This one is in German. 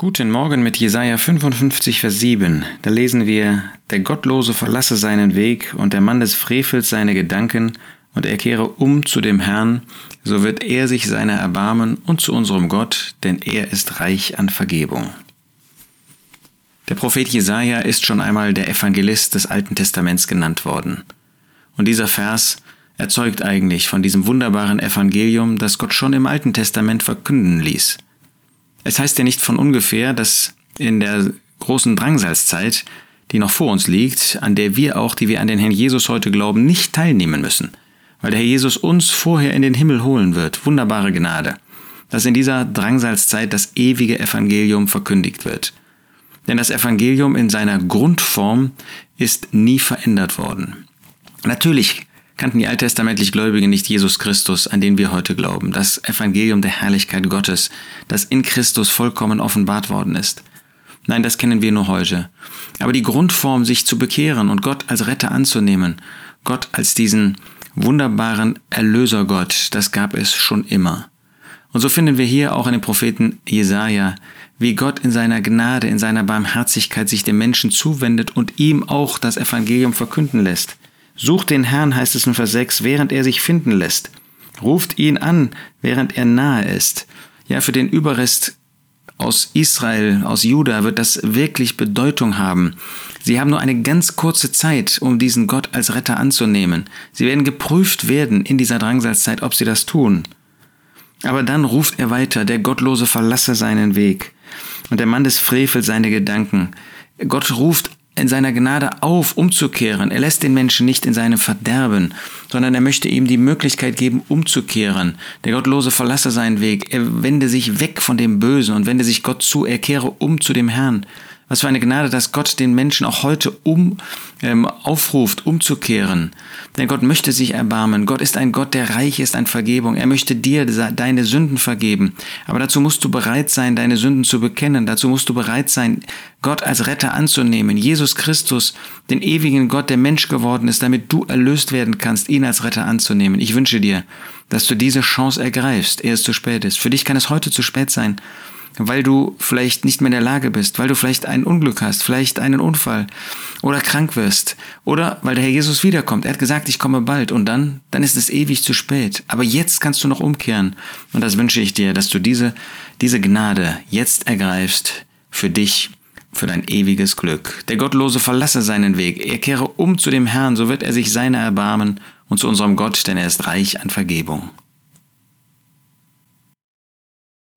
Guten Morgen mit Jesaja 55, Vers 7. Da lesen wir: Der Gottlose verlasse seinen Weg und der Mann des Frevels seine Gedanken und er kehre um zu dem Herrn, so wird er sich seiner erbarmen und zu unserem Gott, denn er ist reich an Vergebung. Der Prophet Jesaja ist schon einmal der Evangelist des Alten Testaments genannt worden. Und dieser Vers erzeugt eigentlich von diesem wunderbaren Evangelium, das Gott schon im Alten Testament verkünden ließ. Es heißt ja nicht von ungefähr, dass in der großen Drangsalzzeit, die noch vor uns liegt, an der wir auch, die wir an den Herrn Jesus heute glauben, nicht teilnehmen müssen, weil der Herr Jesus uns vorher in den Himmel holen wird. Wunderbare Gnade, dass in dieser Drangsalzzeit das ewige Evangelium verkündigt wird. Denn das Evangelium in seiner Grundform ist nie verändert worden. Natürlich kannten die alttestamentlich Gläubigen nicht Jesus Christus, an den wir heute glauben, das Evangelium der Herrlichkeit Gottes, das in Christus vollkommen offenbart worden ist. Nein, das kennen wir nur heute. Aber die Grundform, sich zu bekehren und Gott als Retter anzunehmen, Gott als diesen wunderbaren Erlösergott, das gab es schon immer. Und so finden wir hier auch in dem Propheten Jesaja, wie Gott in seiner Gnade, in seiner Barmherzigkeit sich dem Menschen zuwendet und ihm auch das Evangelium verkünden lässt. Sucht den Herrn, heißt es in Vers 6, während er sich finden lässt. Ruft ihn an, während er nahe ist. Ja, für den Überrest aus Israel, aus Juda wird das wirklich Bedeutung haben. Sie haben nur eine ganz kurze Zeit, um diesen Gott als Retter anzunehmen. Sie werden geprüft werden in dieser Drangsalzzeit, ob sie das tun. Aber dann ruft er weiter, der Gottlose verlasse seinen Weg und der Mann des Frevels seine Gedanken. Gott ruft in seiner Gnade auf, umzukehren. Er lässt den Menschen nicht in seinem Verderben, sondern er möchte ihm die Möglichkeit geben, umzukehren. Der Gottlose verlasse seinen Weg. Er wende sich weg von dem Bösen und wende sich Gott zu. Er kehre um zu dem Herrn. Was für eine Gnade, dass Gott den Menschen auch heute um, ähm, aufruft, umzukehren. Denn Gott möchte sich erbarmen. Gott ist ein Gott, der reich ist an Vergebung. Er möchte dir deine Sünden vergeben. Aber dazu musst du bereit sein, deine Sünden zu bekennen. Dazu musst du bereit sein, Gott als Retter anzunehmen. Jesus Christus, den ewigen Gott, der Mensch geworden ist, damit du erlöst werden kannst, ihn als Retter anzunehmen. Ich wünsche dir, dass du diese Chance ergreifst, ehe es zu spät ist. Für dich kann es heute zu spät sein weil du vielleicht nicht mehr in der Lage bist, weil du vielleicht ein Unglück hast, vielleicht einen Unfall oder krank wirst oder weil der Herr Jesus wiederkommt. Er hat gesagt, ich komme bald und dann, dann ist es ewig zu spät. Aber jetzt kannst du noch umkehren und das wünsche ich dir, dass du diese, diese Gnade jetzt ergreifst für dich, für dein ewiges Glück. Der Gottlose verlasse seinen Weg, er kehre um zu dem Herrn, so wird er sich seiner erbarmen und zu unserem Gott, denn er ist reich an Vergebung.